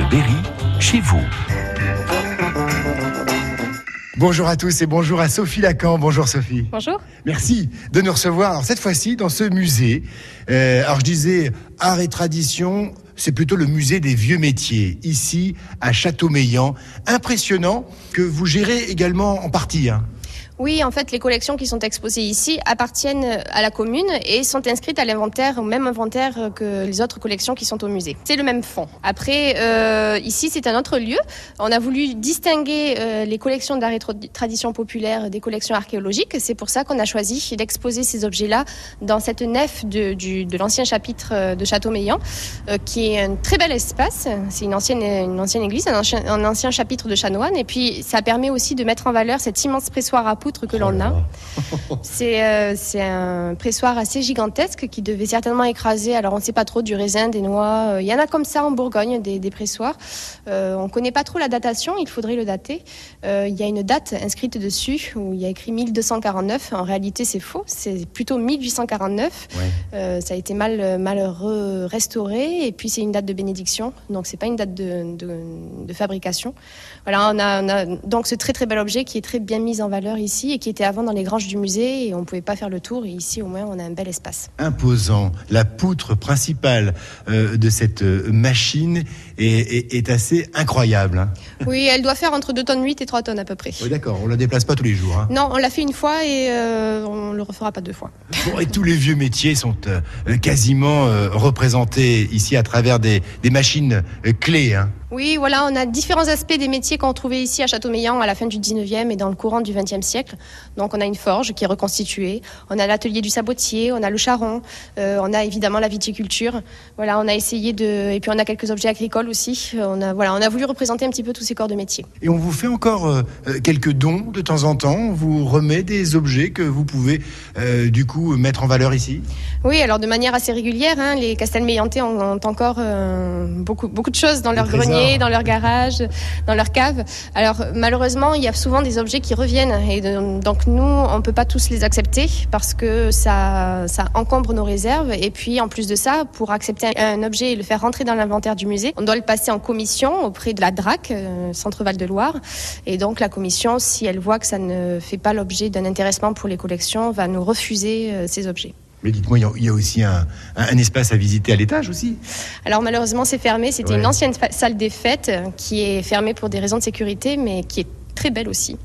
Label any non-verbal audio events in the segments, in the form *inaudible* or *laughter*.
Bleu Berry, chez vous. Bonjour à tous et bonjour à Sophie Lacan. Bonjour Sophie. Bonjour. Merci de nous recevoir. Alors, cette fois-ci dans ce musée. Euh, alors je disais art et tradition. C'est plutôt le musée des vieux métiers, ici à Châteaumeillan. Impressionnant que vous gérez également en partie. Hein. Oui, en fait, les collections qui sont exposées ici appartiennent à la commune et sont inscrites à l'inventaire, au même inventaire que les autres collections qui sont au musée. C'est le même fond. Après, euh, ici, c'est un autre lieu. On a voulu distinguer euh, les collections d'art et tradition populaire des collections archéologiques. C'est pour ça qu'on a choisi d'exposer ces objets-là dans cette nef de, l'ancien chapitre euh, de Châteaumeillan, euh, qui est un très bel espace. C'est une ancienne, église, un ancien, un ancien chapitre de chanoine. Et puis, ça permet aussi de mettre en valeur cet immense pressoir à poudre que l'on a. *laughs* C'est euh, c'est un pressoir assez gigantesque qui devait certainement écraser, alors on ne sait pas trop, du raisin, des noix. Il y en a comme ça en Bourgogne, des, des pressoirs. Euh, on ne connaît pas trop la datation, il faudrait le dater. Euh, il y a une date inscrite dessus où il y a écrit 1249. En réalité, c'est faux, c'est plutôt 1849. Ouais. Euh, ça a été mal, mal restauré et puis c'est une date de bénédiction, donc c'est pas une date de, de, de fabrication. Voilà, on a, on a donc ce très très bel objet qui est très bien mis en valeur ici et qui était avant dans les granges du musée et on ne pouvait pas faire le tour. Et ici, au moins, on a un bel espace. Imposant. La poutre principale euh, de cette euh, machine est, est, est assez incroyable. Hein. *laughs* Oui, elle doit faire entre 2 tonnes 8 et 3 tonnes à peu près. Oui, d'accord. On la déplace pas tous les jours. Hein. Non, on l'a fait une fois et euh, on le refera pas deux fois. *laughs* Bon, et tous les vieux métiers sont euh, quasiment représentés ici à travers des, des machines clés. Hein. Oui, voilà, on a différents aspects des métiers qu'on trouvait ici à Châteaumeillan à la fin du 19e et dans le courant du 20e siècle. Donc on a une forge qui est reconstituée, on a l'atelier du sabotier, on a le charron, euh, on a évidemment la viticulture. Voilà, on a essayé de et puis on a quelques objets agricoles aussi. On a voilà, on a voulu représenter un petit peu tous ces corps de métier. Et on vous fait encore euh, quelques dons de temps en temps, on vous remet des objets que vous pouvez euh, du coup mettre en valeur ici? Oui, alors de manière assez régulière, hein, les Castelmeillantais ont, ont encore euh, beaucoup beaucoup de choses dans leur grenier dans leur garage, dans leur cave. Alors malheureusement, il y a souvent des objets qui reviennent et donc nous, on peut pas tous les accepter parce que ça, ça encombre nos réserves. Et puis en plus de ça, pour accepter un objet et le faire rentrer dans l'inventaire du musée, on doit le passer en commission auprès de la DRAC, euh, Centre Val de Loire. Et donc la commission, si elle voit que ça ne fait pas l'objet d'un intéressement pour les collections, va nous refuser euh, ces objets. Mais dites-moi, il y a aussi un, un, espace à visiter à l'étage aussi Alors malheureusement, c'est fermé. C'était ouais. une ancienne salle des fêtes qui est fermée pour des raisons de sécurité, mais qui est très belle aussi.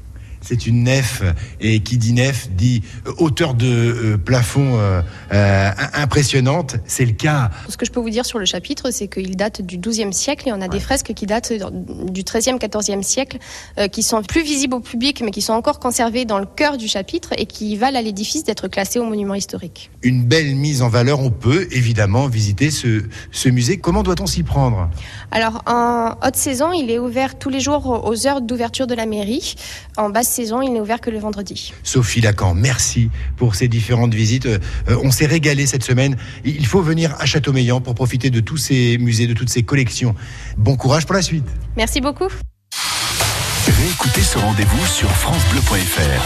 C'est une nef et qui dit nef dit hauteur de euh, plafond euh, euh, impressionnante. C'est le cas. Ce que je peux vous dire sur le chapitre, c'est qu'il date du XIIe siècle et on a ouais. des fresques qui datent du XIIIe, XIVe siècle, euh, qui sont plus visibles au public, mais qui sont encore conservées dans le cœur du chapitre et qui valent à l'édifice d'être classés au monument historique. Une belle mise en valeur. On peut évidemment visiter ce, ce musée. Comment doit-on s'y prendre? Alors en haute saison, il est ouvert tous les jours aux heures d'ouverture de la mairie. En basse saison, il n'est ouvert que le vendredi. Sophie Lacan, merci pour ces différentes visites. Euh, on s'est régalé cette semaine. Il faut venir à Châteaumeillan pour profiter de tous ces musées, de toutes ces collections. Bon courage pour la suite. Merci beaucoup. Réécoutez ce rendez-vous sur francebleu.fr.